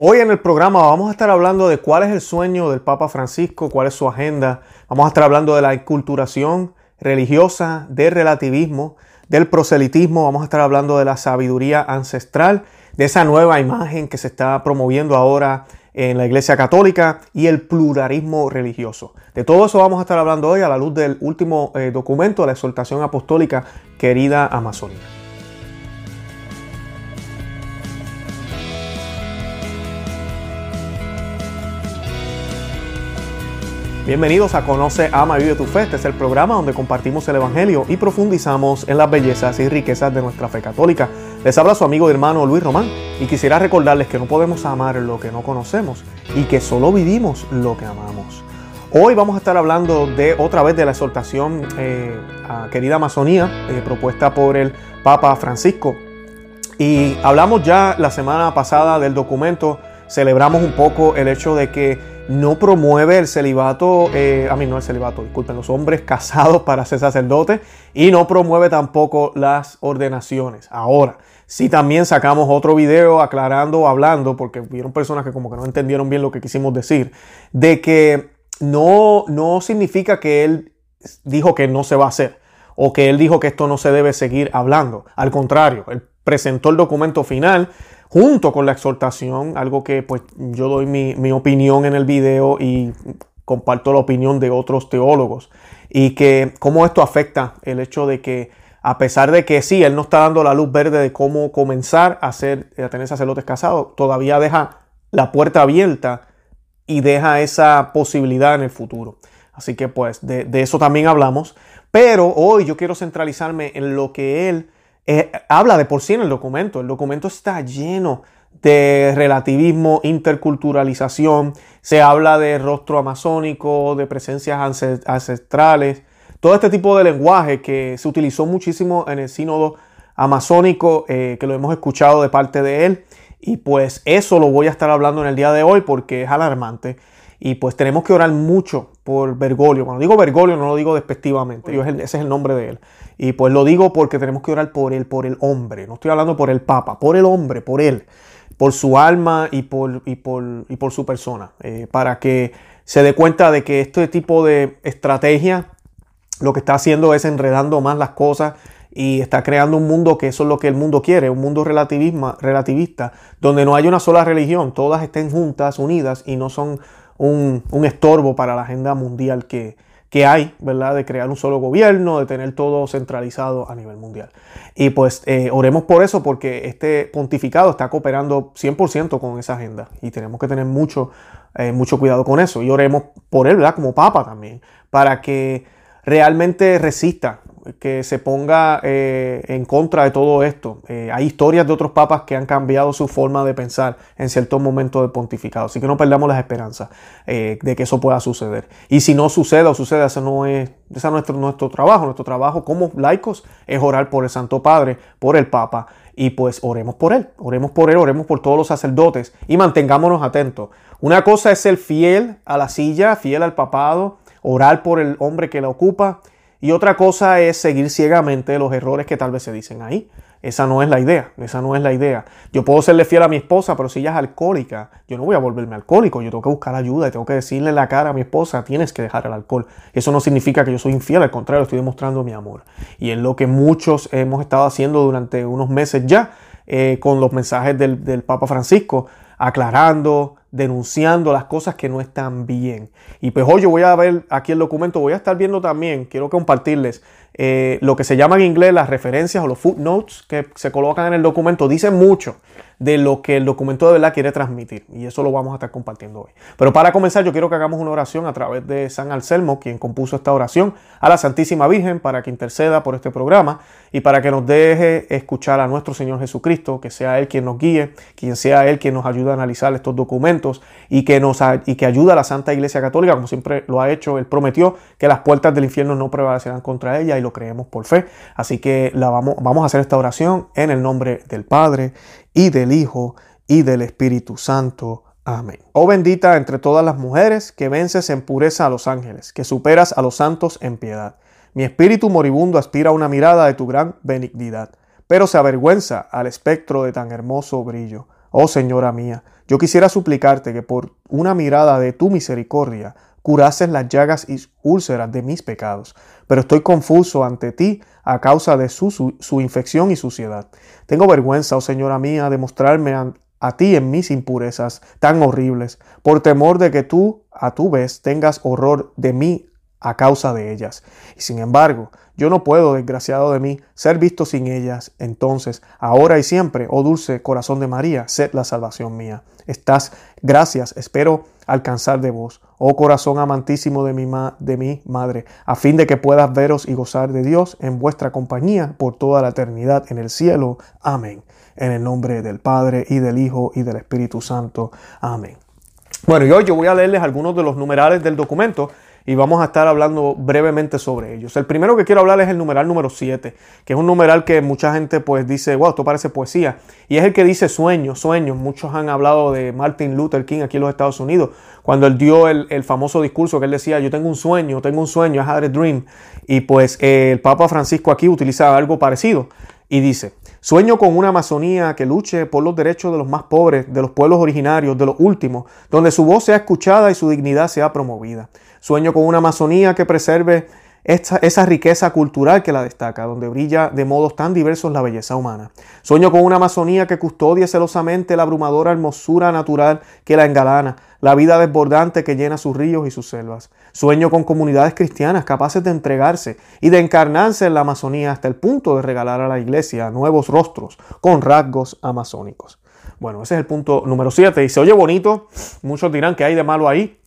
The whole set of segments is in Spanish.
Hoy en el programa vamos a estar hablando de cuál es el sueño del Papa Francisco, cuál es su agenda. Vamos a estar hablando de la inculturación religiosa, del relativismo, del proselitismo. Vamos a estar hablando de la sabiduría ancestral, de esa nueva imagen que se está promoviendo ahora en la Iglesia Católica y el pluralismo religioso. De todo eso vamos a estar hablando hoy a la luz del último eh, documento de la exhortación apostólica Querida Amazonía. Bienvenidos a Conoce, Ama y Vive tu Fe. Este es el programa donde compartimos el Evangelio y profundizamos en las bellezas y riquezas de nuestra fe católica. Les habla su amigo y hermano Luis Román y quisiera recordarles que no podemos amar lo que no conocemos y que solo vivimos lo que amamos. Hoy vamos a estar hablando de otra vez de la exhortación eh, a querida Amazonía eh, propuesta por el Papa Francisco. Y hablamos ya la semana pasada del documento, celebramos un poco el hecho de que no promueve el celibato, eh, a mí no el celibato, disculpen, los hombres casados para ser sacerdotes y no promueve tampoco las ordenaciones. Ahora, si también sacamos otro video aclarando, hablando, porque vieron personas que como que no entendieron bien lo que quisimos decir, de que no, no significa que él dijo que no se va a hacer o que él dijo que esto no se debe seguir hablando. Al contrario, él presentó el documento final junto con la exhortación, algo que pues yo doy mi, opinión en el video y comparto la opinión de otros teólogos y que cómo esto afecta el hecho de que a pesar de que sí, él no está dando la luz verde de cómo comenzar a, hacer, a tener sacerdotes casados, todavía deja la puerta abierta y deja esa posibilidad en el futuro. Así que pues de, de eso también hablamos. Pero hoy yo quiero centralizarme en lo que él eh, habla de por sí en el documento. El documento está lleno de relativismo, interculturalización, se habla de rostro amazónico, de presencias ancestrales, todo este tipo de lenguaje que se utilizó muchísimo en el sínodo amazónico, eh, que lo hemos escuchado de parte de él, y pues eso lo voy a estar hablando en el día de hoy porque es alarmante. Y pues tenemos que orar mucho por Bergoglio. Cuando digo Bergoglio no lo digo despectivamente, ese es el nombre de él. Y pues lo digo porque tenemos que orar por él, por el hombre. No estoy hablando por el Papa, por el hombre, por él, por su alma y por, y por, y por su persona. Eh, para que se dé cuenta de que este tipo de estrategia lo que está haciendo es enredando más las cosas y está creando un mundo que eso es lo que el mundo quiere, un mundo relativista, donde no hay una sola religión, todas estén juntas, unidas y no son un, estorbo para la agenda mundial que, que hay, ¿verdad? De crear un solo gobierno, de tener todo centralizado a nivel mundial. Y pues eh, oremos por eso, porque este pontificado está cooperando 100% con esa agenda y tenemos que tener mucho, eh, mucho cuidado con eso. Y oremos por él, ¿verdad? Como papa también, para que realmente resista que se ponga eh, en contra de todo esto. Eh, hay historias de otros papas que han cambiado su forma de pensar en ciertos momentos de pontificado. Así que no perdamos las esperanzas eh, de que eso pueda suceder. Y si no sucede o sucede, eso no es, ese es nuestro, nuestro trabajo. Nuestro trabajo como laicos es orar por el Santo Padre, por el Papa. Y pues oremos por él, oremos por él, oremos por todos los sacerdotes y mantengámonos atentos. Una cosa es ser fiel a la silla, fiel al papado, orar por el hombre que la ocupa y otra cosa es seguir ciegamente los errores que tal vez se dicen ahí. Esa no es la idea, esa no es la idea. Yo puedo serle fiel a mi esposa, pero si ella es alcohólica, yo no voy a volverme alcohólico, yo tengo que buscar ayuda y tengo que decirle la cara a mi esposa, tienes que dejar el alcohol. Eso no significa que yo soy infiel, al contrario, estoy demostrando mi amor. Y es lo que muchos hemos estado haciendo durante unos meses ya eh, con los mensajes del Papa Francisco, aclarando, denunciando las cosas que no están bien. Y pues hoy yo voy a ver aquí el documento, voy a estar viendo también, quiero compartirles eh, lo que se llama en inglés las referencias o los footnotes que se colocan en el documento, dicen mucho de lo que el documento de verdad quiere transmitir. Y eso lo vamos a estar compartiendo hoy. Pero para comenzar, yo quiero que hagamos una oración a través de San Anselmo, quien compuso esta oración, a la Santísima Virgen para que interceda por este programa y para que nos deje escuchar a nuestro Señor Jesucristo, que sea Él quien nos guíe, quien sea Él quien nos ayude a analizar estos documentos y que, nos, y que ayude a la Santa Iglesia Católica, como siempre lo ha hecho. Él prometió que las puertas del infierno no prevalecerán contra ella y lo creemos por fe. Así que la vamos, vamos a hacer esta oración en el nombre del Padre y del Hijo y del Espíritu Santo. Amén. Oh bendita entre todas las mujeres, que vences en pureza a los ángeles, que superas a los santos en piedad. Mi espíritu moribundo aspira a una mirada de tu gran benignidad, pero se avergüenza al espectro de tan hermoso brillo. Oh Señora mía, yo quisiera suplicarte que por una mirada de tu misericordia curases las llagas y úlceras de mis pecados, pero estoy confuso ante ti a causa de su, su, infección y suciedad. Tengo vergüenza, oh Señora mía, de mostrarme a, a ti en mis impurezas tan horribles, por temor de que tú, a tu vez, tengas horror de mí a causa de ellas. Y sin embargo, yo no puedo, desgraciado de mí, ser visto sin ellas. Entonces, ahora y siempre, oh dulce corazón de María, sed la salvación mía. Estás, gracias, espero alcanzar de vos, oh corazón amantísimo de mi, de mi madre, a fin de que puedas veros y gozar de Dios en vuestra compañía por toda la eternidad en el cielo. Amén. En el nombre del Padre y del Hijo y del Espíritu Santo. Amén. Bueno, y hoy yo voy a leerles algunos de los numerales del documento y vamos a estar hablando brevemente sobre ellos. El primero que quiero hablar es el numeral número 7, que es un numeral que mucha gente pues dice, wow, esto parece poesía, y es el que dice sueños, sueños. Muchos han hablado de Martin Luther King aquí en los Estados Unidos, cuando él dio el, famoso discurso que él decía, yo tengo un sueño, tengo un sueño, I had a dream, y pues eh, el Papa Francisco aquí utiliza algo parecido y dice, Sueño con una Amazonía que luche por los derechos de los más pobres, de los pueblos originarios, de los últimos, donde su voz sea escuchada y su dignidad sea promovida. Sueño con una Amazonía que preserve esa riqueza cultural que la destaca, donde brilla de modos tan diversos la belleza humana. Sueño con una Amazonía que custodie celosamente la abrumadora hermosura natural que la engalana, la vida desbordante que llena sus ríos y sus selvas. Sueño con comunidades cristianas capaces de entregarse y de encarnarse en la Amazonía hasta el punto de regalar a la iglesia nuevos rostros con rasgos amazónicos. Bueno, ese es el punto número 7. Y se oye bonito, muchos dirán que hay de malo ahí.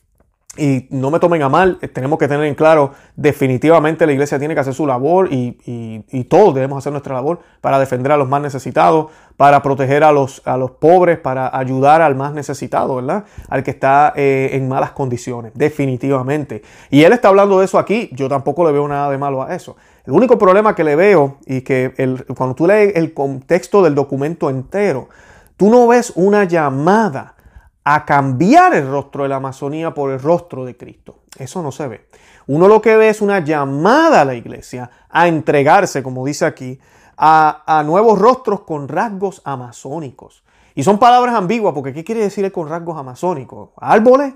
Y no me tomen a mal, tenemos que tener en claro, definitivamente la iglesia tiene que hacer su labor y, todos debemos hacer nuestra labor para defender a los más necesitados, para proteger a los, a los pobres, para ayudar al más necesitado, ¿verdad? Al que está eh, en malas condiciones, definitivamente. Y él está hablando de eso aquí, yo tampoco le veo nada de malo a eso. El único problema que le veo y que cuando tú lees el contexto del documento entero, tú no ves una llamada a cambiar el rostro de la Amazonía por el rostro de Cristo. Eso no se ve. Uno lo que ve es una llamada a la iglesia a entregarse, como dice aquí, a, nuevos rostros con rasgos amazónicos. Y son palabras ambiguas, porque ¿qué quiere decir con rasgos amazónicos? Árboles,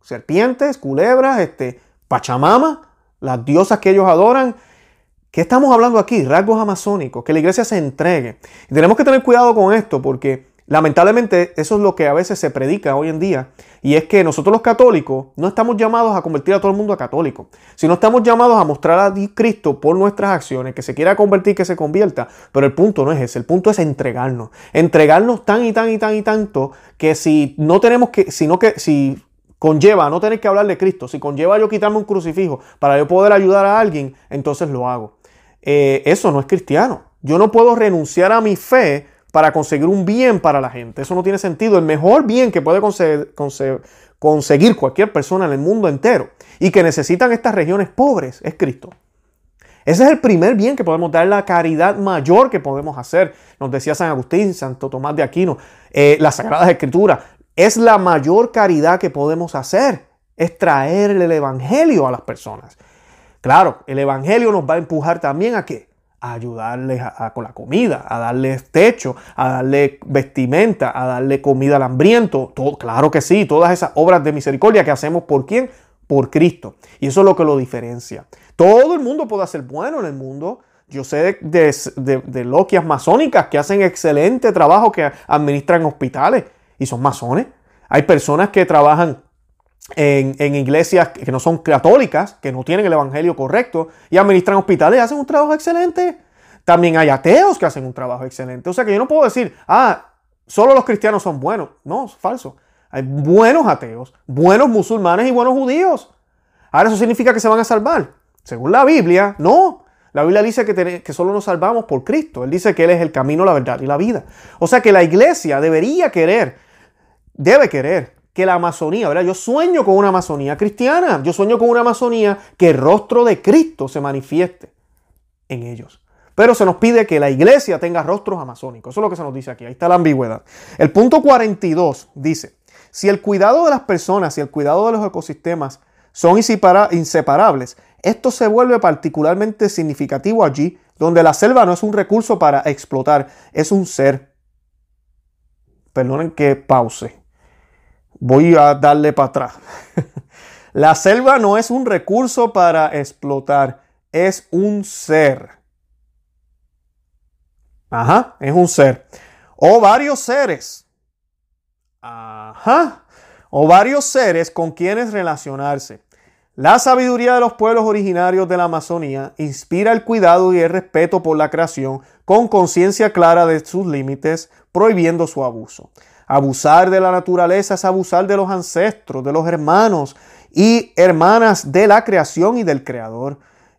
serpientes, culebras, este, Pachamama, las diosas que ellos adoran. ¿Qué estamos hablando aquí? Rasgos amazónicos, que la iglesia se entregue. Tenemos que tener cuidado con esto, porque Lamentablemente eso es lo que a veces se predica hoy en día y es que nosotros los católicos no estamos llamados a convertir a todo el mundo a católico, sino estamos llamados a mostrar a Cristo por nuestras acciones, que se quiera convertir, que se convierta, pero el punto no es ese, el punto es entregarnos, entregarnos tan y tan y tan y tanto que si no tenemos que, sino que si conlleva no tener que hablar de Cristo, si conlleva yo quitarme un crucifijo para yo poder ayudar a alguien, entonces lo hago. Eh, eso no es cristiano. Yo no puedo renunciar a mi fe para conseguir un bien para la gente. Eso no tiene sentido. El mejor bien que puede conseguir cualquier persona en el mundo entero y que necesitan estas regiones pobres es Cristo. Ese es el primer bien que podemos dar, la caridad mayor que podemos hacer. Nos decía San Agustín, Santo Tomás de Aquino, eh, las Sagradas Escrituras. Es la mayor caridad que podemos hacer. Es traer el Evangelio a las personas. Claro, el Evangelio nos va a empujar también a qué? A ayudarles con la comida, a darles techo, a darle vestimenta, a darle comida al hambriento. Todo, claro que sí, todas esas obras de misericordia que hacemos por quién? Por Cristo. Y eso es lo que lo diferencia. Todo el mundo puede hacer bueno en el mundo. Yo sé de, de, loquias masónicas que hacen excelente trabajo, que administran hospitales y son masones. Hay personas que trabajan en, iglesias que no son católicas, que no tienen el evangelio correcto y administran hospitales y hacen un trabajo excelente. También hay ateos que hacen un trabajo excelente. O sea que yo no puedo decir, ah, solo los cristianos son buenos. No, es falso. Hay buenos ateos, buenos musulmanes y buenos judíos. Ahora eso significa que se van a salvar. Según la Biblia, no. La Biblia dice que, que solo nos salvamos por Cristo. Él dice que Él es el camino, la verdad y la vida. O sea que la iglesia debería querer, debe querer que la Amazonía, ¿verdad? Yo sueño con una Amazonía cristiana, yo sueño con una Amazonía que el rostro de Cristo se manifieste en ellos. Pero se nos pide que la iglesia tenga rostros amazónicos. Eso es lo que se nos dice aquí. Ahí está la ambigüedad. El punto 42 dice, si el cuidado de las personas y el cuidado de los ecosistemas son inseparables, esto se vuelve particularmente significativo allí donde la selva no es un recurso para explotar, es un ser perdonen que pause. Voy a darle para atrás. La selva no es un recurso para explotar, es un ser. Ajá, es un ser. O varios seres. Ajá. O varios seres con quienes relacionarse. La sabiduría de los pueblos originarios de la Amazonía inspira el cuidado y el respeto por la creación con conciencia clara de sus límites, prohibiendo su abuso. Abusar de la naturaleza es abusar de los ancestros, de los hermanos y hermanas de la creación y del Creador,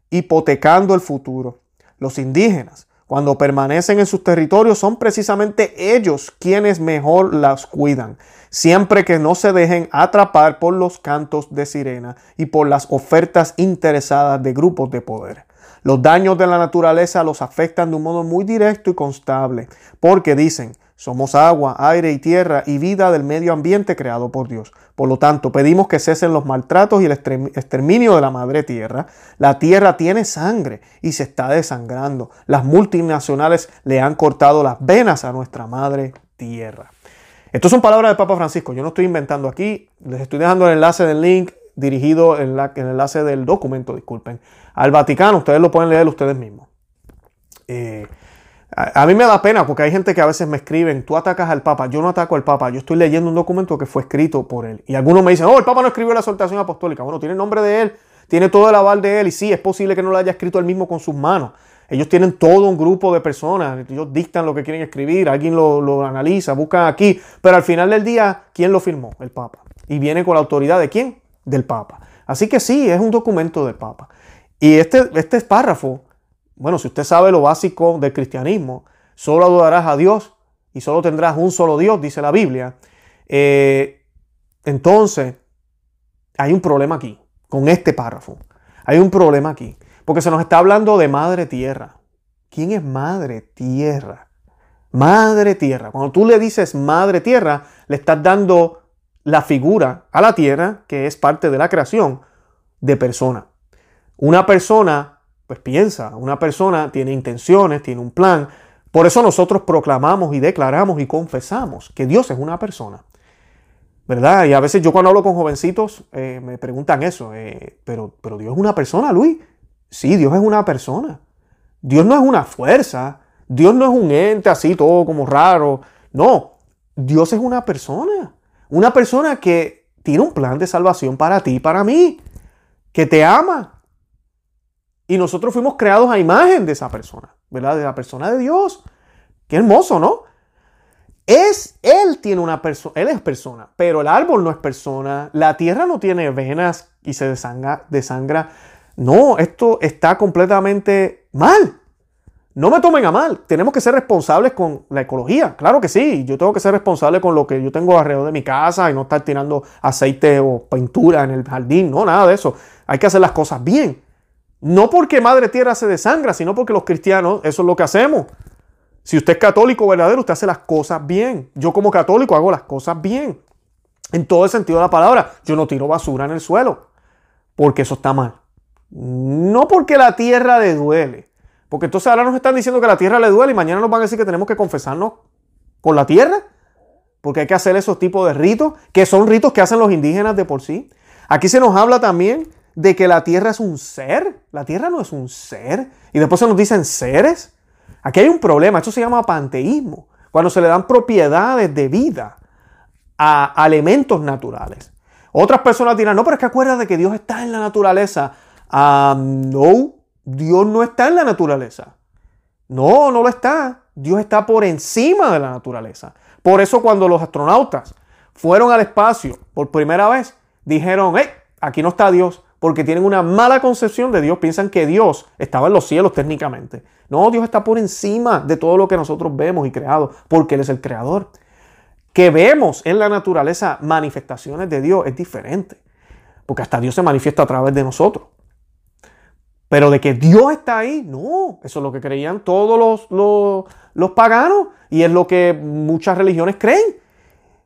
hipotecando el futuro. Los indígenas, cuando permanecen en sus territorios, son precisamente ellos quienes mejor las cuidan siempre que no se dejen atrapar por los cantos de sirena y por las ofertas interesadas de grupos de poder. Los daños de la naturaleza los afectan de un modo muy directo y constable, porque dicen, somos agua, aire y tierra y vida del medio ambiente creado por Dios. Por lo tanto, pedimos que cesen los maltratos y el exterminio de la madre tierra. La tierra tiene sangre y se está desangrando. Las multinacionales le han cortado las venas a nuestra madre tierra. Estas son palabras del Papa Francisco. Yo no estoy inventando aquí. Les estoy dejando el enlace del link dirigido en el enlace del documento, disculpen, al Vaticano. Ustedes lo pueden leer ustedes mismos. Eh, a, mí me da pena porque hay gente que a veces me escriben, tú atacas al Papa. Yo no ataco al Papa. Yo estoy leyendo un documento que fue escrito por él. Y algunos me dicen, oh, el Papa no escribió la exhortación apostólica. Bueno, tiene el nombre de él, tiene todo el aval de él. Y sí, es posible que no lo haya escrito él mismo con sus manos. Ellos tienen todo un grupo de personas, ellos dictan lo que quieren escribir, alguien lo, analiza, buscan aquí, pero al final del día, ¿quién lo firmó? El Papa. Y viene con la autoridad de quién? Del Papa. Así que sí, es un documento del Papa. Y este, este párrafo, bueno, si usted sabe lo básico del cristianismo, solo adorarás a Dios y solo tendrás un solo Dios, dice la Biblia. Eh, entonces, hay un problema aquí, con este párrafo. Hay un problema aquí. Porque se nos está hablando de madre tierra. ¿Quién es madre tierra? Madre tierra. Cuando tú le dices madre tierra, le estás dando la figura a la tierra, que es parte de la creación, de persona. Una persona, pues piensa, una persona tiene intenciones, tiene un plan. Por eso nosotros proclamamos y declaramos y confesamos que Dios es una persona. ¿Verdad? Y a veces yo cuando hablo con jovencitos eh, me preguntan eso, eh, pero, pero Dios es una persona, Luis. Sí, Dios es una persona. Dios no es una fuerza. Dios no es un ente así, todo como raro. No, Dios es una persona. Una persona que tiene un plan de salvación para ti y para mí. Que te ama. Y nosotros fuimos creados a imagen de esa persona, ¿verdad? De la persona de Dios. Qué hermoso, ¿no? Es, él tiene una persona, él es persona, pero el árbol no es persona, la tierra no tiene venas y se desangra, desangra no, esto está completamente mal. No me tomen a mal. Tenemos que ser responsables con la ecología. Claro que sí. Yo tengo que ser responsable con lo que yo tengo alrededor de mi casa y no estar tirando aceite o pintura en el jardín. No, nada de eso. Hay que hacer las cosas bien. No porque Madre Tierra se desangra, sino porque los cristianos, eso es lo que hacemos. Si usted es católico verdadero, usted hace las cosas bien. Yo como católico hago las cosas bien. En todo el sentido de la palabra. Yo no tiro basura en el suelo. Porque eso está mal. No porque la tierra le duele. Porque entonces ahora nos están diciendo que la tierra le duele y mañana nos van a decir que tenemos que confesarnos con la tierra. Porque hay que hacer esos tipos de ritos, que son ritos que hacen los indígenas de por sí. Aquí se nos habla también de que la tierra es un ser. La tierra no es un ser. Y después se nos dicen seres. Aquí hay un problema. Esto se llama panteísmo. Cuando se le dan propiedades de vida a elementos naturales. Otras personas dirán, no, pero es que acuérdate que Dios está en la naturaleza. Ah, no, Dios no está en la naturaleza. No, no lo está. Dios está por encima de la naturaleza. Por eso cuando los astronautas fueron al espacio por primera vez, dijeron, hey, aquí no está Dios, porque tienen una mala concepción de Dios, piensan que Dios estaba en los cielos técnicamente. No, Dios está por encima de todo lo que nosotros vemos y creado, porque Él es el creador. Que vemos en la naturaleza manifestaciones de Dios es diferente, porque hasta Dios se manifiesta a través de nosotros. Pero de que Dios está ahí, no, eso es lo que creían todos los, los, paganos y es lo que muchas religiones creen.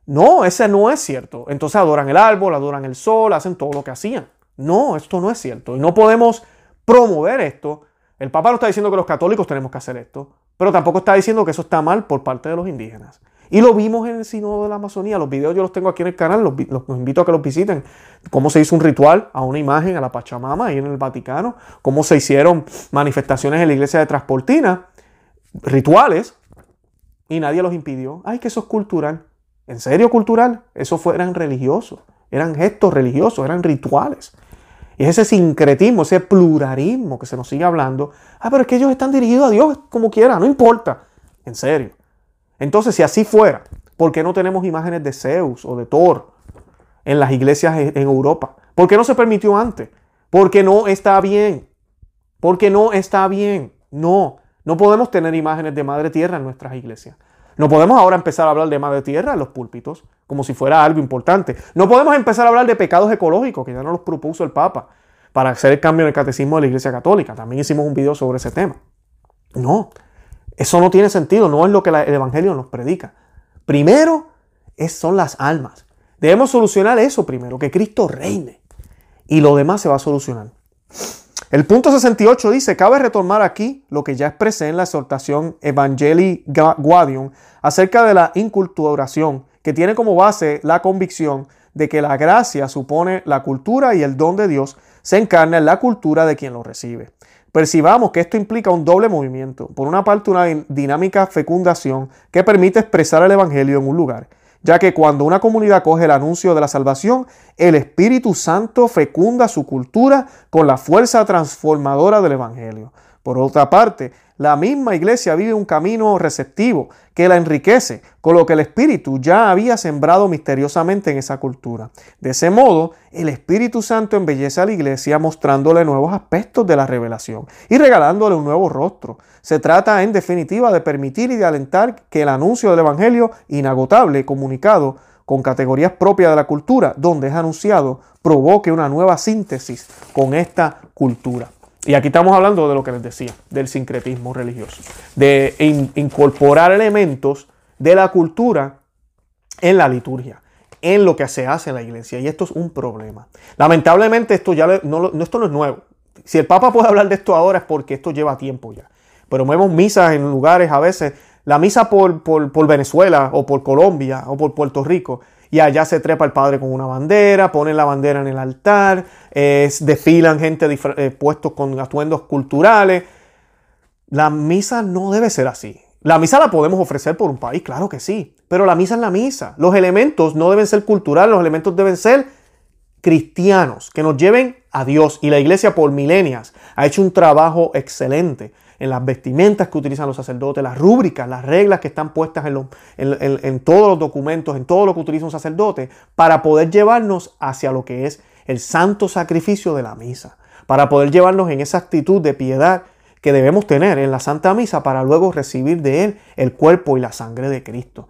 No, ese no es cierto. Entonces adoran el árbol, adoran el sol, hacen todo lo que hacían. No, esto no es cierto. Y no podemos promover esto. El Papa no está diciendo que los católicos tenemos que hacer esto, pero tampoco está diciendo que eso está mal por parte de los indígenas. Y lo vimos en el Sínodo de la Amazonía. Los videos yo los tengo aquí en el canal, los, invito a que los visiten. Cómo se hizo un ritual a una imagen, a la Pachamama, ahí en el Vaticano. Cómo se hicieron manifestaciones en la iglesia de Transportina. Rituales. Y nadie los impidió. Ay, que eso es cultural. ¿En serio cultural? Eso fue, eran religiosos. Eran gestos religiosos, eran rituales. Y ese sincretismo, ese pluralismo que se nos sigue hablando. Ah, pero es que ellos están dirigidos a Dios como quiera, no importa. En serio. Entonces, si así fuera, ¿por qué no tenemos imágenes de Zeus o de Thor en las iglesias en Europa? ¿Por qué no se permitió antes? Porque no está bien. Porque no está bien. No, no podemos tener imágenes de Madre Tierra en nuestras iglesias. No podemos ahora empezar a hablar de Madre Tierra en los púlpitos como si fuera algo importante. No podemos empezar a hablar de pecados ecológicos, que ya nos los propuso el Papa, para hacer el cambio en el catecismo de la Iglesia Católica. También hicimos un video sobre ese tema. No, eso no tiene sentido, no es lo que el Evangelio nos predica. Primero es, son las almas. Debemos solucionar eso primero, que Cristo reine. Y lo demás se va a solucionar. El punto 68 dice, cabe retomar aquí lo que ya expresé en la exhortación Evangelii Guadium acerca de la inculturación, que tiene como base la convicción de que la gracia supone la cultura y el don de Dios se encarna en la cultura de quien lo recibe. Percibamos que esto implica un doble movimiento. Por una parte, una dinámica fecundación que permite expresar el Evangelio en un lugar, ya que cuando una comunidad coge el anuncio de la salvación, el Espíritu Santo fecunda su cultura con la fuerza transformadora del Evangelio. Por otra parte, la misma iglesia vive un camino receptivo que la enriquece, con lo que el Espíritu ya había sembrado misteriosamente en esa cultura. De ese modo, el Espíritu Santo embellece a la iglesia mostrándole nuevos aspectos de la revelación y regalándole un nuevo rostro. Se trata, en definitiva, de permitir y de alentar que el anuncio del Evangelio inagotable, comunicado con categorías propias de la cultura, donde es anunciado, provoque una nueva síntesis con esta cultura. Y aquí estamos hablando de lo que les decía, del sincretismo religioso, de incorporar elementos de la cultura en la liturgia, en lo que se hace en la iglesia. Y esto es un problema. Lamentablemente esto ya no, esto no es nuevo. Si el Papa puede hablar de esto ahora es porque esto lleva tiempo ya. Pero vemos misas en lugares a veces, la misa por, por Venezuela o por Colombia o por Puerto Rico y allá se trepa el padre con una bandera, ponen la bandera en el altar, desfilan gente eh, puestos con atuendos culturales. La misa no debe ser así. La misa la podemos ofrecer por un país, claro que sí, pero la misa es la misa. Los elementos no deben ser culturales, los elementos deben ser cristianos, que nos lleven a Dios. Y la iglesia por milenias ha hecho un trabajo excelente en las vestimentas que utilizan los sacerdotes, las rúbricas, las reglas que están puestas en, en, todos los documentos, en todo lo que utiliza un sacerdote, para poder llevarnos hacia lo que es el santo sacrificio de la misa, para poder llevarnos en esa actitud de piedad que debemos tener en la Santa Misa para luego recibir de Él el cuerpo y la sangre de Cristo.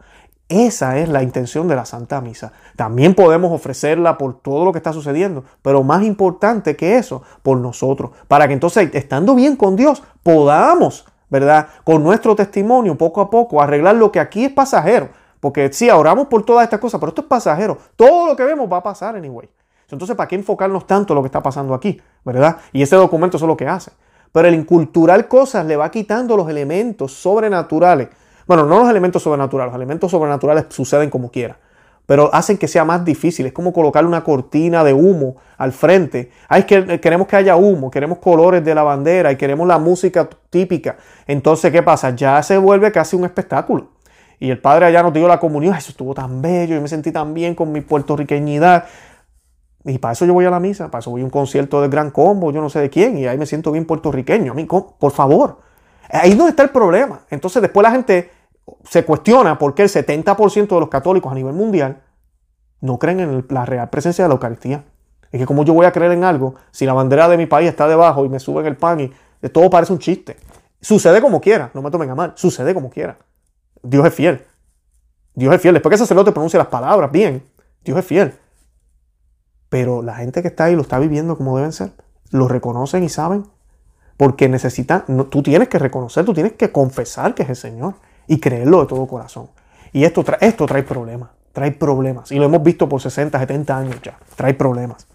Esa es la intención de la Santa Misa. También podemos ofrecerla por todo lo que está sucediendo, pero más importante que eso, por nosotros, para que entonces, estando bien con Dios, podamos, ¿verdad? Con nuestro testimonio, poco a poco, arreglar lo que aquí es pasajero. Porque sí, oramos por todas estas cosas, pero esto es pasajero. Todo lo que vemos va a pasar anyway. Entonces, ¿para qué enfocarnos tanto en lo que está pasando aquí? ¿Verdad? Y ese documento es lo que hace. Pero el incultural cosas le va quitando los elementos sobrenaturales bueno, no los elementos sobrenaturales, los elementos sobrenaturales suceden como quiera, pero hacen que sea más difícil. Es como colocar una cortina de humo al frente. Ay, que queremos que haya humo, queremos colores de la bandera y queremos la música típica. Entonces, ¿qué pasa? Ya se vuelve casi un espectáculo. Y el padre allá nos dio la comunión, eso estuvo tan bello, yo me sentí tan bien con mi puertorriqueñidad. Y para eso yo voy a la misa, para eso voy a un concierto del Gran Combo, yo no sé de quién, y ahí me siento bien puertorriqueño. A mí, por favor. Ahí es donde está el problema. Entonces después la gente se cuestiona por qué el 70% de los católicos a nivel mundial no creen en la real presencia de la Eucaristía. Es que como yo voy a creer en algo si la bandera de mi país está debajo y me suben el pan y de todo parece un chiste. Sucede como quiera, no me tomen a mal, sucede como quiera. Dios es fiel. Dios es fiel. Después que el sacerdote pronuncia las palabras bien, Dios es fiel. Pero la gente que está ahí lo está viviendo como deben ser. Lo reconocen y saben. Porque necesitan, tú tienes que reconocer, tú tienes que confesar que es el Señor y creerlo de todo corazón. Y esto, esto trae problemas, trae problemas. Y lo hemos visto por 60, 70 años ya, trae problemas.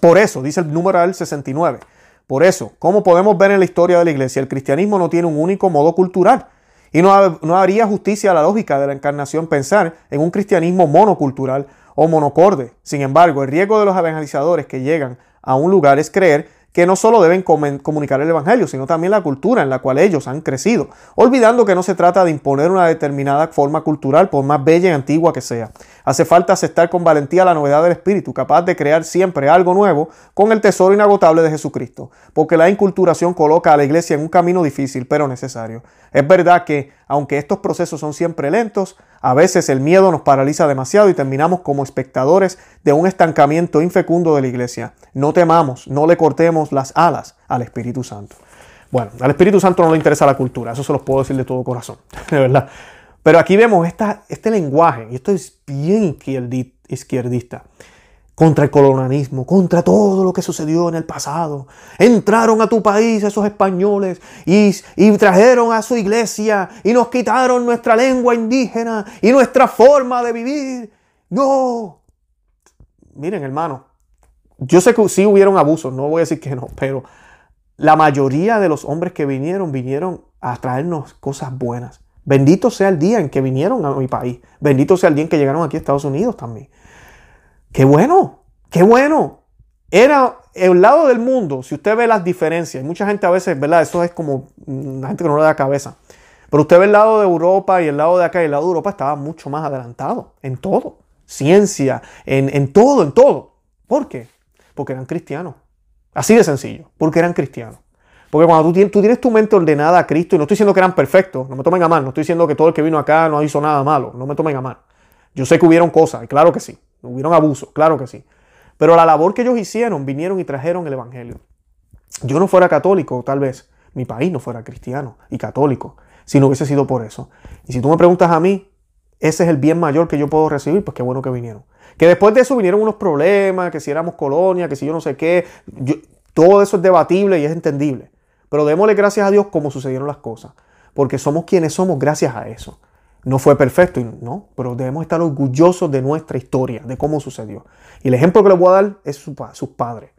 Por eso, dice el numeral 69, por eso, como podemos ver en la historia de la iglesia, el cristianismo no tiene un único modo cultural Y no, no haría justicia a la lógica de la encarnación pensar en un cristianismo monocultural o monocorde. Sin embargo, el riesgo de los evangelizadores que llegan a un lugar es creer que no solo deben comunicar el Evangelio, sino también la cultura en la cual ellos han crecido, olvidando que no se trata de imponer una determinada forma cultural, por más bella y antigua que sea. Hace falta aceptar con valentía la novedad del Espíritu, capaz de crear siempre algo nuevo con el tesoro inagotable de Jesucristo, porque la inculturación coloca a la iglesia en un camino difícil, pero necesario. Es verdad que, aunque estos procesos son siempre lentos, a veces el miedo nos paraliza demasiado y terminamos como espectadores de un estancamiento infecundo de la iglesia. No temamos, no le cortemos las alas al Espíritu Santo. Bueno, al Espíritu Santo no le interesa la cultura, eso se los puedo decir de todo corazón, de verdad. Pero aquí vemos este lenguaje, y esto es bien izquierdista contra el colonialismo, contra todo lo que sucedió en el pasado. Entraron a tu país esos españoles y, trajeron a su iglesia y nos quitaron nuestra lengua indígena y nuestra forma de vivir. No. Miren, hermano, yo sé que sí hubieron abusos, no voy a decir que no, pero la mayoría de los hombres que vinieron vinieron a traernos cosas buenas. Bendito sea el día en que vinieron a mi país. Bendito sea el día en que llegaron aquí a Estados Unidos también. Qué bueno, qué bueno. Era el lado del mundo, si usted ve las diferencias, mucha gente a veces, ¿verdad? Eso es como la gente que no le da cabeza. Pero usted ve el lado de Europa y el lado de acá y el lado de Europa estaba mucho más adelantado en todo. Ciencia, en, en todo, en todo. ¿Por qué? Porque eran cristianos. Así de sencillo, porque eran cristianos. Porque cuando tú tienes, tu mente ordenada a Cristo, y no estoy diciendo que eran perfectos, no me tomen a mal, no estoy diciendo que todo el que vino acá no hizo nada malo, no me tomen a mal. Yo sé que hubieron cosas, y claro que sí. Hubieron abusos, claro que sí. Pero la labor que ellos hicieron, vinieron y trajeron el Evangelio. Yo no fuera católico, tal vez mi país no fuera cristiano y católico, si no hubiese sido por eso. Y si tú me preguntas a mí, ese es el bien mayor que yo puedo recibir, pues qué bueno que vinieron. Que después de eso vinieron unos problemas, que si éramos colonia, que si yo no sé qué, todo eso es debatible y es entendible. Pero démosle gracias a Dios como sucedieron las cosas, porque somos quienes somos gracias a eso. No fue perfecto, no, pero debemos estar orgullosos de nuestra historia, de cómo sucedió. Y el ejemplo que les voy a dar es sus padres.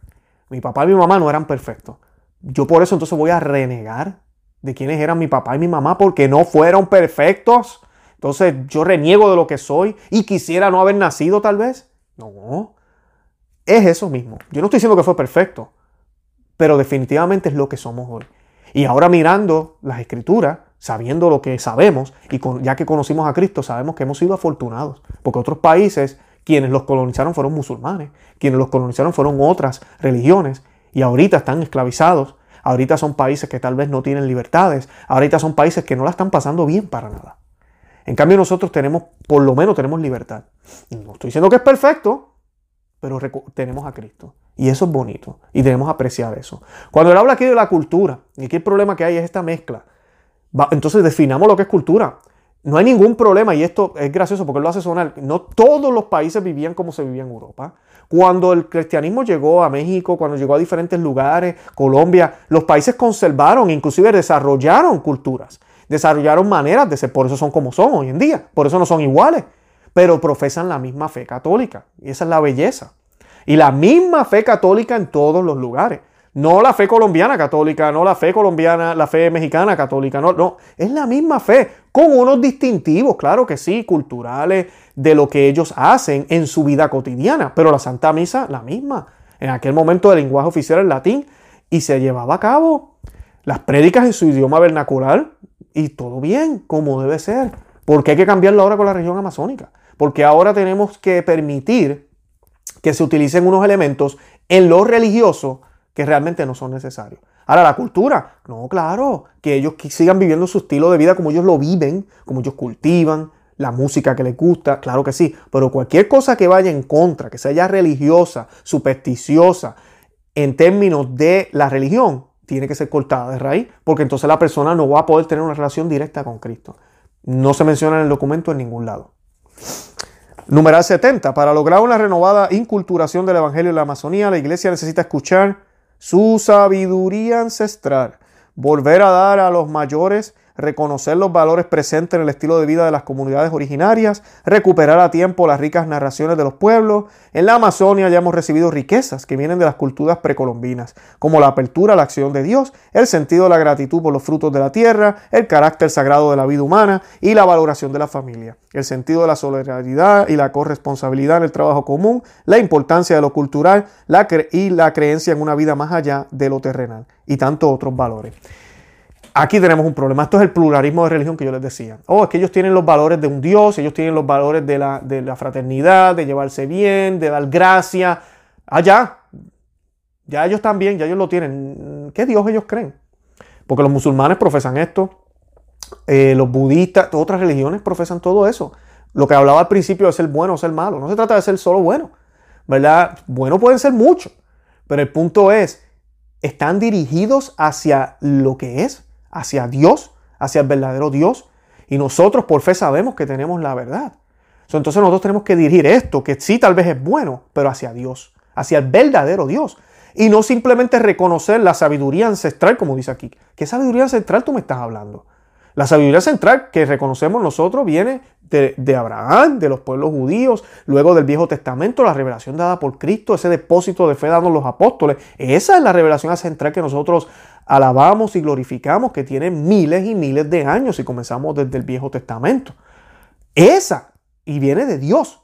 Mi papá y mi mamá no eran perfectos. Yo por eso entonces voy a renegar de quiénes eran mi papá y mi mamá porque no fueron perfectos. Entonces yo reniego de lo que soy y quisiera no haber nacido tal vez. No, es eso mismo. Yo no estoy diciendo que fue perfecto, pero definitivamente es lo que somos hoy. Y ahora mirando las escrituras, sabiendo lo que sabemos y ya que conocimos a Cristo, sabemos que hemos sido afortunados, porque otros países, quienes los colonizaron fueron musulmanes, quienes los colonizaron fueron otras religiones y ahorita están esclavizados, ahorita son países que tal vez no tienen libertades, ahorita son países que no la están pasando bien para nada. En cambio nosotros tenemos, por lo menos tenemos libertad. No estoy diciendo que es perfecto, pero tenemos a Cristo. Y eso es bonito. Y debemos apreciar eso. Cuando él habla aquí de la cultura, y aquí el problema que hay es esta mezcla entonces definamos lo que es cultura. No hay ningún problema, y esto es gracioso porque lo hace sonar. No todos los países vivían como se vivía en Europa. Cuando el cristianismo llegó a México, cuando llegó a diferentes lugares, Colombia, los países conservaron, inclusive desarrollaron culturas, desarrollaron maneras de ser, por eso son como son hoy en día, por eso no son iguales, pero profesan la misma fe católica, y esa es la belleza. Y la misma fe católica en todos los lugares. No la fe colombiana católica, no la fe colombiana, la fe mexicana católica, no, no, es la misma fe, con unos distintivos, claro que sí, culturales, de lo que ellos hacen en su vida cotidiana, pero la Santa Misa, la misma. En aquel momento el lenguaje oficial era latín y se llevaba a cabo las prédicas en su idioma vernacular y todo bien, como debe ser. porque hay que cambiarlo ahora con la región amazónica? Porque ahora tenemos que permitir que se utilicen unos elementos en lo religioso que realmente no son necesarios. Ahora, la cultura, no, claro, que ellos sigan viviendo su estilo de vida como ellos lo viven, como ellos cultivan, la música que les gusta, claro que sí, pero cualquier cosa que vaya en contra, que sea religiosa, supersticiosa, en términos de la religión, tiene que ser cortada de raíz, porque entonces la persona no va a poder tener una relación directa con Cristo. No se menciona en el documento en ningún lado. Numeral 70. Para lograr una renovada inculturación del Evangelio en la Amazonía, la iglesia necesita escuchar su sabiduría ancestral, volver a dar a los mayores reconocer los valores presentes en el estilo de vida de las comunidades originarias, recuperar a tiempo las ricas narraciones de los pueblos. En la Amazonia ya hemos recibido riquezas que vienen de las culturas precolombinas, como la apertura a la acción de Dios, el sentido de la gratitud por los frutos de la tierra, el carácter sagrado de la vida humana y la valoración de la familia, el sentido de la solidaridad y la corresponsabilidad en el trabajo común, la importancia de lo cultural y la creencia en una vida más allá de lo terrenal y tantos otros valores. Aquí tenemos un problema. Esto es el pluralismo de religión que yo les decía. Oh, es que ellos tienen los valores de un Dios, ellos tienen los valores de la, de la fraternidad, de llevarse bien, de dar gracia. Allá, ya ellos también, ya ellos lo tienen. ¿Qué Dios ellos creen? Porque los musulmanes profesan esto, eh, los budistas, otras religiones profesan todo eso. Lo que hablaba al principio de ser bueno o ser malo. No se trata de ser solo bueno, ¿verdad? Bueno pueden ser muchos, pero el punto es, ¿están dirigidos hacia lo que es? Hacia Dios, hacia el verdadero Dios. Y nosotros por fe sabemos que tenemos la verdad. Entonces nosotros tenemos que dirigir esto, que sí tal vez es bueno, pero hacia Dios, hacia el verdadero Dios. Y no simplemente reconocer la sabiduría ancestral, como dice aquí. ¿Qué sabiduría ancestral tú me estás hablando? La sabiduría central que reconocemos nosotros viene de, Abraham, de los pueblos judíos, luego del Viejo Testamento, la revelación dada por Cristo, ese depósito de fe dado los apóstoles. Esa es la revelación central que nosotros alabamos y glorificamos, que tiene miles y miles de años y comenzamos desde el Viejo Testamento. Esa, y viene de Dios.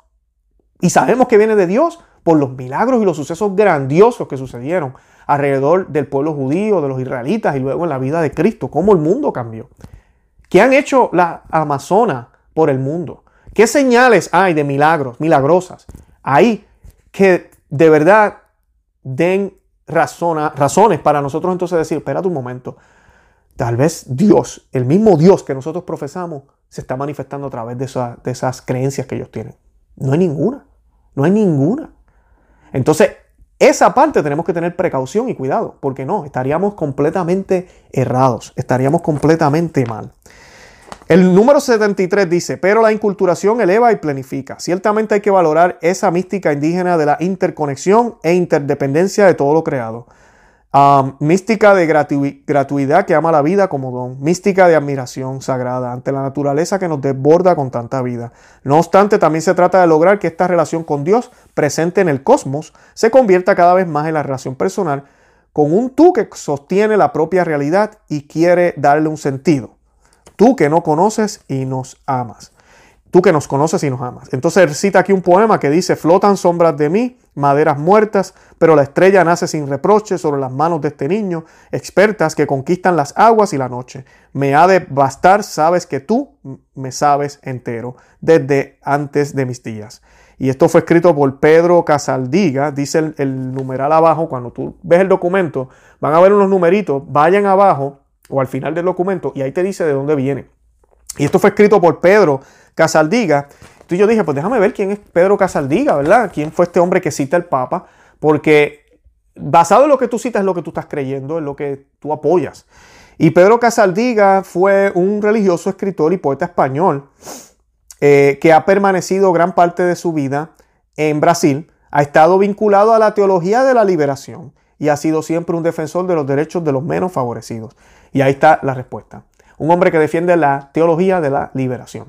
Y sabemos que viene de Dios por los milagros y los sucesos grandiosos que sucedieron alrededor del pueblo judío, de los israelitas y luego en la vida de Cristo, cómo el mundo cambió. ¿Qué han hecho las Amazonas por el mundo? ¿Qué señales hay de milagros, milagrosas? Hay que de verdad den razones para nosotros entonces decir, espérate un momento, tal vez Dios, el mismo Dios que nosotros profesamos, se está manifestando a través de, de esas creencias que ellos tienen. No hay ninguna, no hay ninguna. Entonces, esa parte tenemos que tener precaución y cuidado, porque no, estaríamos completamente errados, estaríamos completamente mal. El número 73 dice, pero la inculturación eleva y planifica. Ciertamente hay que valorar esa mística indígena de la interconexión e interdependencia de todo lo creado. mística de gratuidad que ama la vida como don, mística de admiración sagrada ante la naturaleza que nos desborda con tanta vida. No obstante, también se trata de lograr que esta relación con Dios, presente en el cosmos, se convierta cada vez más en la relación personal con un tú que sostiene la propia realidad y quiere darle un sentido. Tú que no conoces y nos amas. Tú que nos conoces y nos amas. Entonces cita aquí un poema que dice, flotan sombras de mí, maderas muertas, pero la estrella nace sin reproche sobre las manos de este niño, expertas que conquistan las aguas y la noche. Me ha de bastar, sabes que tú me sabes entero, desde antes de mis días. Y esto fue escrito por Pedro Casaldiga, dice el, el numeral abajo, cuando tú ves el documento, van a ver unos numeritos, vayan abajo o al final del documento y ahí te dice de dónde viene. Y esto fue escrito por Pedro Casaldiga. Entonces yo dije, pues déjame ver quién es Pedro Casaldiga, ¿verdad? ¿Quién fue este hombre que cita el Papa? Porque basado en lo que tú citas es lo que tú estás creyendo, es lo que tú apoyas. Y Pedro Casaldiga fue un religioso escritor y poeta español eh, que ha permanecido gran parte de su vida en Brasil, ha estado vinculado a la teología de la liberación y ha sido siempre un defensor de los derechos de los menos favorecidos. Y ahí está la respuesta. Un hombre que defiende la teología de la liberación.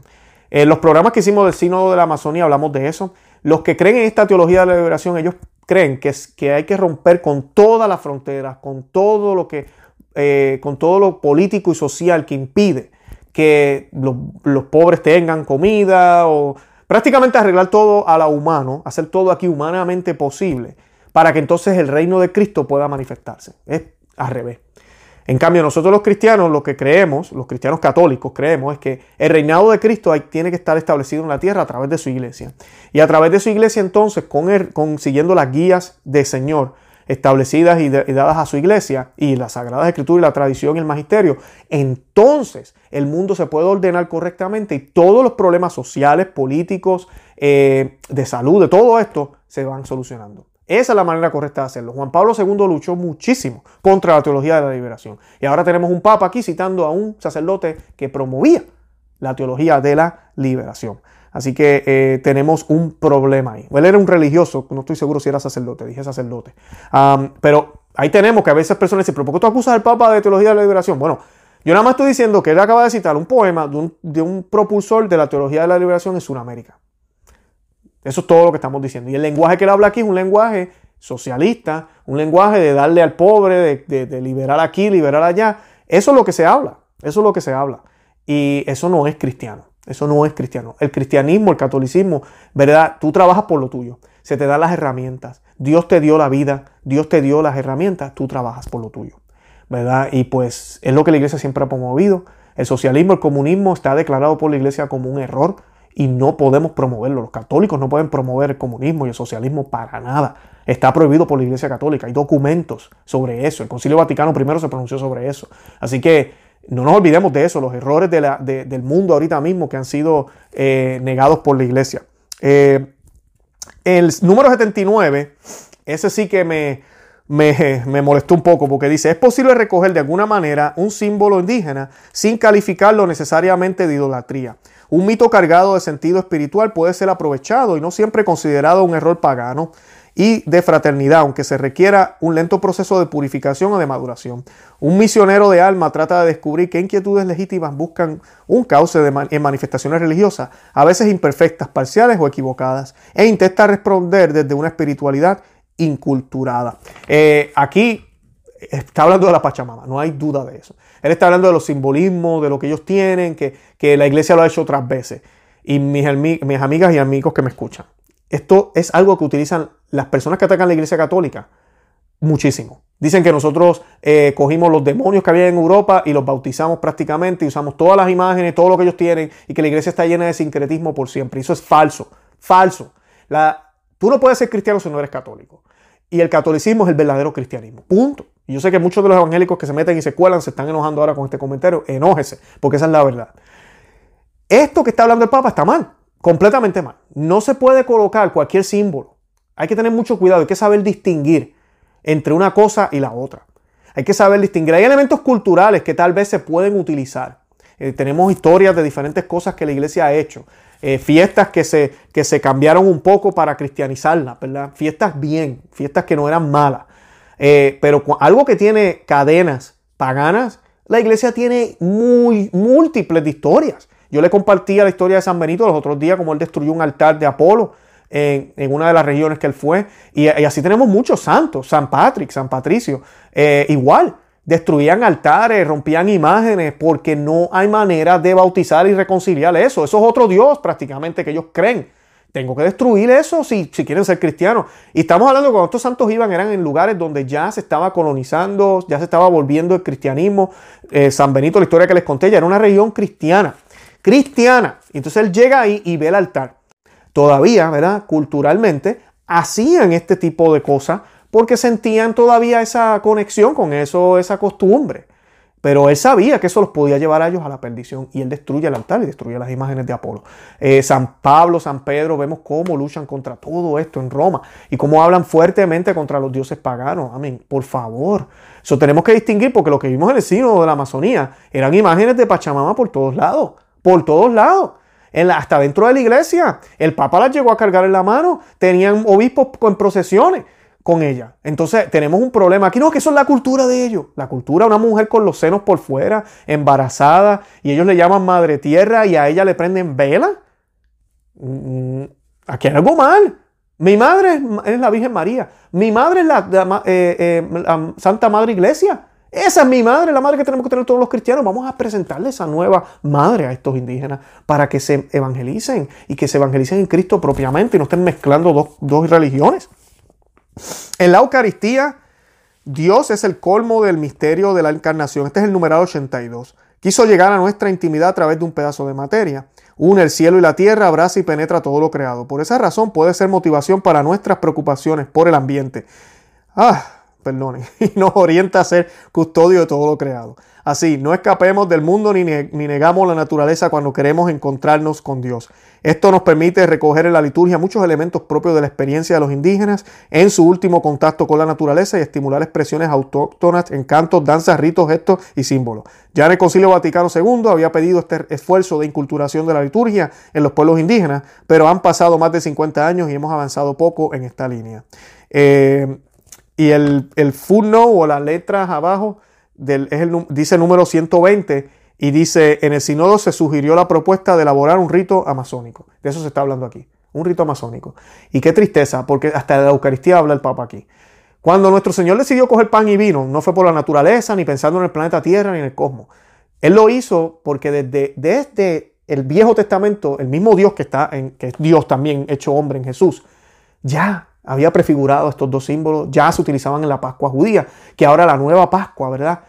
En los programas que hicimos del Sínodo de la Amazonía hablamos de eso. Los que creen en esta teología de la liberación, ellos creen que, es, que hay que romper con todas las fronteras, con todo lo que, eh, con todo lo político y social que impide que los, los pobres tengan comida o prácticamente arreglar todo a la humano, hacer todo aquí humanamente posible para que entonces el reino de Cristo pueda manifestarse. Es al revés. En cambio, nosotros los cristianos lo que creemos, los cristianos católicos creemos, es que el reinado de Cristo tiene que estar establecido en la tierra a través de su iglesia. Y a través de su iglesia entonces, con, siguiendo las guías del Señor establecidas y, dadas a su iglesia y la Sagrada Escritura y la tradición y el magisterio, entonces el mundo se puede ordenar correctamente y todos los problemas sociales, políticos, eh, de salud, de todo esto, se van solucionando. Esa es la manera correcta de hacerlo. Juan Pablo II luchó muchísimo contra la teología de la liberación. Y ahora tenemos un papa aquí citando a un sacerdote que promovía la teología de la liberación. Así que eh, tenemos un problema ahí. Él era un religioso, no estoy seguro si era sacerdote, dije sacerdote. pero ahí tenemos que a veces personas dicen, pero ¿por qué tú acusas al Papa de teología de la liberación? Bueno, Yo nada más estoy diciendo que él acaba de citar un poema de un, de un propulsor de la teología de la liberación en Sudamérica. Eso es todo lo que estamos diciendo. Y el lenguaje que él habla aquí es un lenguaje socialista, un lenguaje de darle al pobre, de, liberar aquí, liberar allá. Eso es lo que se habla. Eso es lo que se habla. Y eso no es cristiano. Eso no es cristiano. El cristianismo, el catolicismo, ¿verdad? Tú trabajas por lo tuyo. Se te dan las herramientas. Dios te dio la vida. Dios te dio las herramientas. Tú trabajas por lo tuyo. ¿Verdad? Y pues es lo que la iglesia siempre ha promovido. El socialismo, el comunismo está declarado por la iglesia como un error y no podemos promoverlo. Los católicos no pueden promover el comunismo y el socialismo para nada. Está prohibido por la Iglesia Católica. Hay documentos sobre eso. El Concilio Vaticano I se pronunció sobre eso. Así que no nos olvidemos de eso, los errores del mundo ahorita mismo que han sido eh, negados por la Iglesia. Eh, el número 79, ese sí que me, me, me, molestó un poco porque dice, es posible recoger de alguna manera un símbolo indígena sin calificarlo necesariamente de idolatría. Un mito cargado de sentido espiritual puede ser aprovechado y no siempre considerado un error pagano y de fraternidad, aunque se requiera un lento proceso de purificación o de maduración. Un misionero de alma trata de descubrir qué inquietudes legítimas buscan un cauce en manifestaciones religiosas, a veces imperfectas, parciales o equivocadas, e intenta responder desde una espiritualidad inculturada. Eh, aquí está hablando de la Pachamama, no hay duda de eso. Él está hablando de los simbolismos, de lo que ellos tienen, que, que la iglesia lo ha hecho otras veces. Y mis, mis amigas y amigos que me escuchan. Esto es algo que utilizan las personas que atacan la iglesia católica muchísimo. Dicen que nosotros eh, cogimos los demonios que había en Europa y los bautizamos prácticamente y usamos todas las imágenes, todo lo que ellos tienen y que la iglesia está llena de sincretismo por siempre. Eso es falso, falso. La, tú no puedes ser cristiano si no eres católico. Y el catolicismo es el verdadero cristianismo. Punto. Yo sé que muchos de los evangélicos que se meten y se cuelan se están enojando ahora con este comentario. Enójese, porque esa es la verdad. Esto que está hablando el Papa está mal, completamente mal. No se puede colocar cualquier símbolo. Hay que tener mucho cuidado, hay que saber distinguir entre una cosa y la otra. Hay que saber distinguir. Hay elementos culturales que tal vez se pueden utilizar. Eh, tenemos historias de diferentes cosas que la iglesia ha hecho. Eh, fiestas que se, que se cambiaron un poco para cristianizarlas. Fiestas bien, fiestas que no eran malas. Eh, pero algo que tiene cadenas paganas, la iglesia tiene muy múltiples historias. Yo le compartía la historia de San Benito los otros días, como él destruyó un altar de Apolo en, una de las regiones que él fue. Y, así tenemos muchos santos, San Patrick, San Patricio, eh, igual. Destruían altares, rompían imágenes, porque no hay manera de bautizar y reconciliar eso. Eso es otro Dios prácticamente que ellos creen. Tengo que destruir eso si, si quieren ser cristianos. Y estamos hablando cuando estos santos iban, eran en lugares donde ya se estaba colonizando, ya se estaba volviendo el cristianismo. Eh, San Benito, la historia que les conté, ya era una región cristiana. Cristiana. Entonces él llega ahí y ve el altar. Todavía, ¿verdad? Culturalmente, hacían este tipo de cosas porque sentían todavía esa conexión con eso, esa costumbre. Pero él sabía que eso los podía llevar a ellos a la perdición y él destruye el altar y destruye las imágenes de Apolo. Eh, San Pablo, San Pedro, vemos cómo luchan contra todo esto en Roma y cómo hablan fuertemente contra los dioses paganos. Amén. Por favor. Eso tenemos que distinguir porque lo que vimos en el signo de la Amazonía eran imágenes de Pachamama por todos lados. Por todos lados. En hasta dentro de la iglesia. El Papa las llegó a cargar en la mano. Tenían obispos con procesiones con ella. Entonces tenemos un problema aquí. No, que eso es la cultura de ellos. La cultura, una mujer con los senos por fuera, embarazada, y ellos le llaman madre tierra y a ella le prenden vela. Mm, aquí hay algo mal. Mi madre es la Virgen María. Mi madre es la, eh, eh, Santa Madre Iglesia. Esa es mi madre, la madre que tenemos que tener todos los cristianos. Vamos a presentarle esa nueva madre a estos indígenas para que se evangelicen y que se evangelicen en Cristo propiamente y no estén mezclando dos religiones. En la Eucaristía, Dios es el colmo del misterio de la encarnación. Este es el numeral 82. Quiso llegar a nuestra intimidad a través de un pedazo de materia. Une el cielo y la tierra, abraza y penetra todo lo creado. Por esa razón puede ser motivación para nuestras preocupaciones por el ambiente. Ah, y nos orienta a ser custodio de todo lo creado. Así, no escapemos del mundo ni, ni, negamos la naturaleza cuando queremos encontrarnos con Dios. Esto nos permite recoger en la liturgia muchos elementos propios de la experiencia de los indígenas en su último contacto con la naturaleza y estimular expresiones autóctonas en cantos, danzas, ritos, gestos y símbolos. Ya en el Concilio Vaticano II había pedido este esfuerzo de inculturación de la liturgia en los pueblos indígenas, pero han pasado más de 50 años y hemos avanzado poco en esta línea. Eh, y el, el o las letras abajo del, es el, dice número 120 y dice, en el sínodo se sugirió la propuesta de elaborar un rito amazónico. De eso se está hablando aquí, un rito amazónico. Y qué tristeza, porque hasta la Eucaristía habla el Papa aquí. Cuando nuestro Señor decidió coger pan y vino, no fue por la naturaleza, ni pensando en el planeta Tierra, ni en el cosmos. Él lo hizo porque desde, desde el Viejo Testamento, el mismo Dios que está en, que es Dios también hecho hombre en Jesús, ya había prefigurado estos dos símbolos, ya se utilizaban en la Pascua judía, que ahora la nueva Pascua, ¿verdad?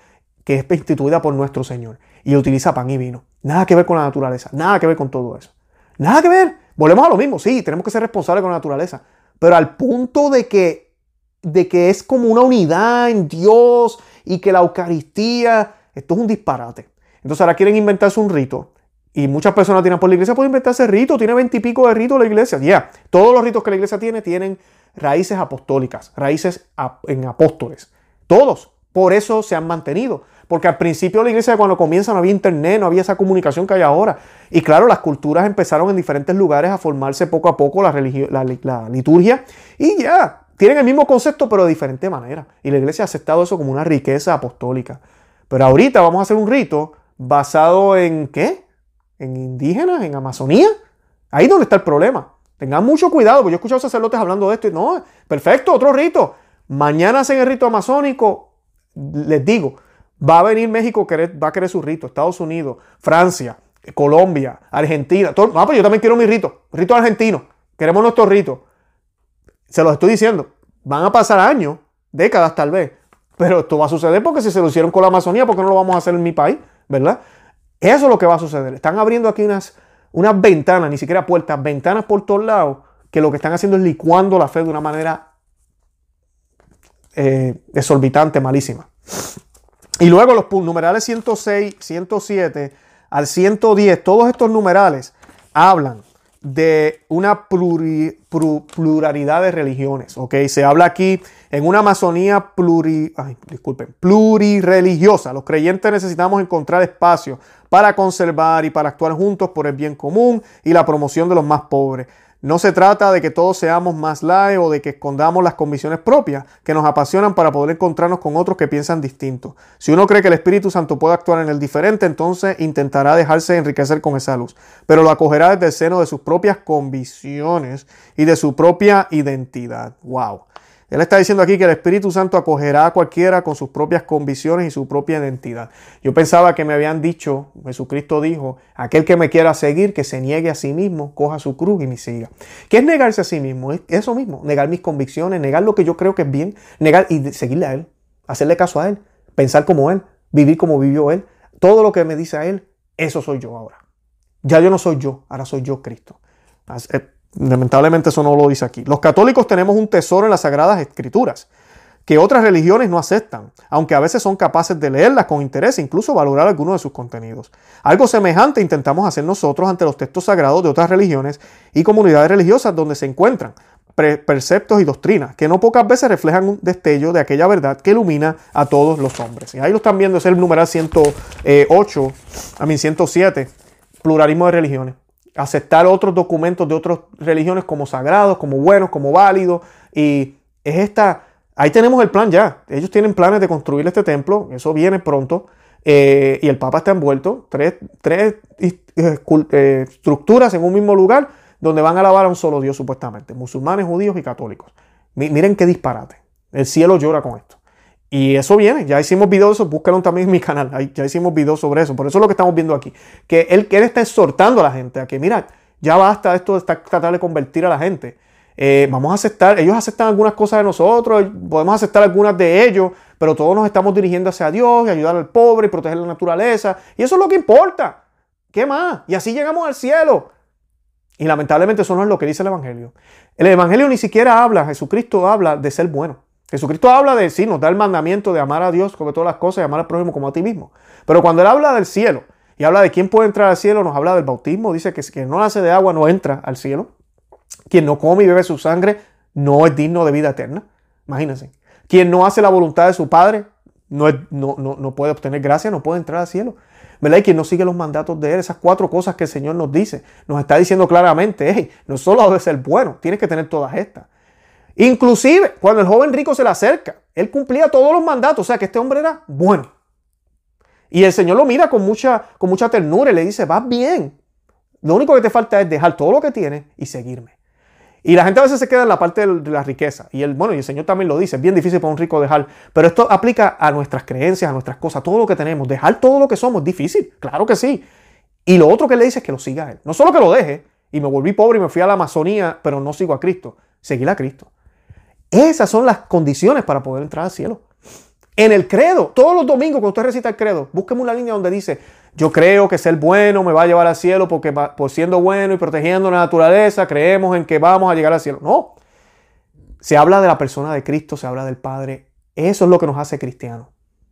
Que es instituida por nuestro Señor y utiliza pan y vino. Nada que ver con la naturaleza, nada que ver con todo eso. Nada que ver. Volvemos a lo mismo, sí, tenemos que ser responsables con la naturaleza, pero al punto de que, de que es como una unidad en Dios y que la Eucaristía, esto es un disparate. Entonces ahora quieren inventarse un rito y muchas personas tienen por la iglesia pueden inventarse rito, tiene veintipico de ritos la iglesia. Ya, todos los ritos que la iglesia tiene tienen raíces apostólicas, raíces en apóstoles. Todos. Por eso se han mantenido. Porque al principio la iglesia, cuando comienza, no había internet, no había esa comunicación que hay ahora. Y claro, las culturas empezaron en diferentes lugares a formarse poco a poco la, la, liturgia. Y ya, tienen el mismo concepto, pero de diferente manera. Y la iglesia ha aceptado eso como una riqueza apostólica. Pero ahorita vamos a hacer un rito basado en qué? En indígenas, en Amazonía. Ahí es donde está el problema. Tengan mucho cuidado, porque yo he escuchado sacerdotes hablando de esto y no, perfecto, otro rito. Mañana hacen el rito amazónico, les digo, va a venir México, va a querer su rito, Estados Unidos, Francia, Colombia, Argentina. Todo, no, pues yo también quiero mi rito, rito argentino, queremos nuestro rito. Se los estoy diciendo, van a pasar años, décadas tal vez, pero esto va a suceder porque si se lo hicieron con la Amazonía, ¿por qué no lo vamos a hacer en mi país? ¿Verdad? Eso es lo que va a suceder. Están abriendo aquí unas unas ventanas, ni siquiera puertas, ventanas por todos lados, que lo que están haciendo es licuando la fe de una manera eh, exorbitante, malísima. Y luego los numerales 106, 107 al 110, todos estos numerales hablan de una pluralidad de religiones. ¿ok? Se habla aquí en una Amazonía pluri, disculpen, plurireligiosa. Los creyentes necesitamos encontrar espacio para conservar y para actuar juntos por el bien común y la promoción de los más pobres. No se trata de que todos seamos más lae o de que escondamos las convicciones propias que nos apasionan para poder encontrarnos con otros que piensan distinto. Si uno cree que el Espíritu Santo puede actuar en el diferente, entonces intentará dejarse enriquecer con esa luz, pero lo acogerá desde el seno de sus propias convicciones y de su propia identidad. ¡Wow! Él está diciendo aquí que el Espíritu Santo acogerá a cualquiera con sus propias convicciones y su propia identidad. Yo pensaba que me habían dicho, Jesucristo dijo, aquel que me quiera seguir, que se niegue a sí mismo, coja su cruz y me siga. ¿Qué es negarse a sí mismo? Es eso mismo, negar mis convicciones, negar lo que yo creo que es bien, negar y seguirle a Él, hacerle caso a Él, pensar como Él, vivir como vivió Él. Todo lo que me dice a Él, eso soy yo ahora. Ya yo no soy yo, ahora soy yo Cristo. Lamentablemente eso no lo dice aquí. Los católicos tenemos un tesoro en las sagradas escrituras que otras religiones no aceptan, aunque a veces son capaces de leerlas con interés e incluso valorar algunos de sus contenidos. Algo semejante intentamos hacer nosotros ante los textos sagrados de otras religiones y comunidades religiosas donde se encuentran preceptos y doctrinas, que no pocas veces reflejan un destello de aquella verdad que ilumina a todos los hombres. Y ahí lo están viendo, es el numeral 108, a mí 107, pluralismo de religiones aceptar otros documentos de otras religiones como sagrados, como buenos, como válidos. Y es esta, ahí tenemos el plan ya. Ellos tienen planes de construir este templo, eso viene pronto. Eh, y el Papa está envuelto, tres, tres eh, eh, estructuras en un mismo lugar donde van a alabar a un solo Dios supuestamente, musulmanes, judíos y católicos. miren qué disparate. El cielo llora con esto. Y eso viene, ya hicimos videos búscalo también en mi canal, ya hicimos videos sobre eso, por eso es lo que estamos viendo aquí, que él, que él está exhortando a la gente a que, mira, ya basta esto de tratar de convertir a la gente. Eh, vamos a aceptar, ellos aceptan algunas cosas de nosotros, podemos aceptar algunas de ellos, pero todos nos estamos dirigiendo hacia Dios y ayudar al pobre y proteger la naturaleza. Y eso es lo que importa. ¿Qué más? Y así llegamos al cielo. Y lamentablemente eso no es lo que dice el Evangelio. El Evangelio ni siquiera habla, Jesucristo habla de ser bueno. Jesucristo habla de sí, nos da el mandamiento de amar a Dios sobre todas las cosas y amar al prójimo como a ti mismo. Pero cuando Él habla del cielo y habla de quién puede entrar al cielo, nos habla del bautismo. Dice que quien no nace de agua no entra al cielo. Quien no come y bebe su sangre no es digno de vida eterna. Imagínense. Quien no hace la voluntad de su Padre no, no, no, puede obtener gracia, no puede entrar al cielo. ¿verdad? Y quien no sigue los mandatos de Él, esas cuatro cosas que el Señor nos dice, nos está diciendo claramente, hey, no solo debe ser bueno, tienes que tener todas estas. Inclusive, cuando el joven rico se le acerca, él cumplía todos los mandatos, o sea que este hombre era bueno. Y el Señor lo mira con mucha, con mucha ternura y le dice, vas bien. Lo único que te falta es dejar todo lo que tienes y seguirme. Y la gente a veces se queda en la parte de la riqueza. Y el, bueno, y el Señor también lo dice, es bien difícil para un rico dejar. Pero esto aplica a nuestras creencias, a nuestras cosas, todo lo que tenemos. Dejar todo lo que somos es difícil, claro que sí. Y lo otro que le dice es que lo siga a Él. No solo que lo deje, y me volví pobre y me fui a la Amazonía, pero no sigo a Cristo. Seguir a Cristo. Esas son las condiciones para poder entrar al cielo. En el credo, todos los domingos cuando usted recita el credo, búsqueme una línea donde dice, yo creo que ser bueno me va a llevar al cielo porque por siendo bueno y protegiendo la naturaleza, creemos en que vamos a llegar al cielo. No. Se habla de la persona de Cristo, se habla del Padre. Eso es lo que nos hace cristianos.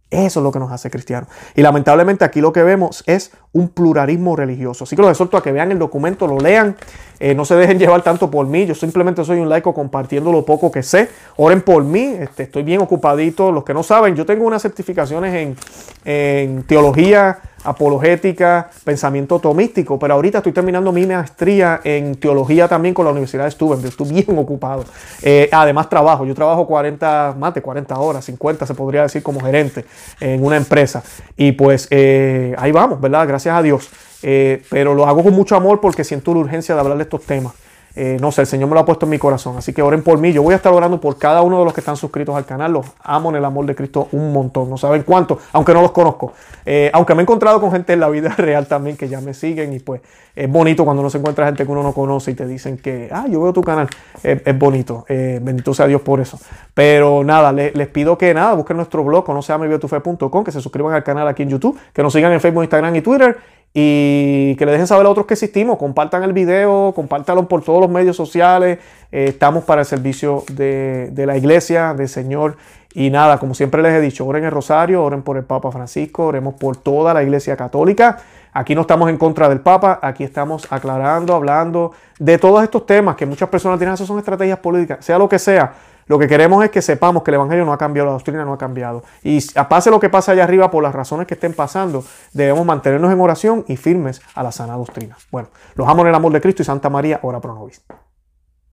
Eso es lo que nos hace cristianos. Y lamentablemente aquí lo que vemos es un pluralismo religioso. Así que los exhorto a que vean el documento, lo lean, eh, no se dejen llevar tanto por mí. Yo simplemente soy un laico compartiendo lo poco que sé. Oren por mí, este, estoy bien ocupadito. Los que no saben, yo tengo unas certificaciones en, teología apologética, pensamiento tomístico, pero ahorita estoy terminando mi maestría en teología también con la Universidad de Steuben, estoy bien ocupado. Eh, además trabajo, yo trabajo 40, más de 40 horas, 50 se podría decir como gerente en una empresa. Y pues eh, ahí vamos, ¿verdad? Gracias a Dios. Eh, pero lo hago con mucho amor porque siento la urgencia de hablar de estos temas. Eh, no sé, el Señor me lo ha puesto en mi corazón. Así que oren por mí. Yo voy a estar orando por cada uno de los que están suscritos al canal. Los amo en el amor de Cristo un montón. No saben cuánto, aunque no los conozco. Eh, aunque me he encontrado con gente en la vida real también que ya me siguen. Y pues es bonito cuando uno se encuentra gente que uno no conoce y te dicen que, ah, yo veo tu canal. es bonito. Bendito sea Dios por eso. Pero nada, les, pido que nada, busquen nuestro blog, conoceameviatufe.com, que se suscriban al canal aquí en YouTube, que nos sigan en Facebook, Instagram y Twitter y que le dejen saber a otros que existimos. Compartan el video, compártanlo por todos los medios sociales. Eh, estamos para el servicio de, la iglesia, del Señor. Y nada, como siempre les he dicho, oren el rosario, oren por el Papa Francisco, oremos por toda la iglesia católica. Aquí no estamos en contra del Papa, aquí estamos aclarando, hablando de todos estos temas que muchas personas tienen, esas son estrategias políticas, sea lo que sea. Lo que queremos es que sepamos que el Evangelio no ha cambiado, la doctrina no ha cambiado. Y pase lo que pasa allá arriba por las razones que estén pasando, debemos mantenernos en oración y firmes a la sana doctrina. Bueno, los amo en el amor de Cristo y Santa María, ora pro nobis.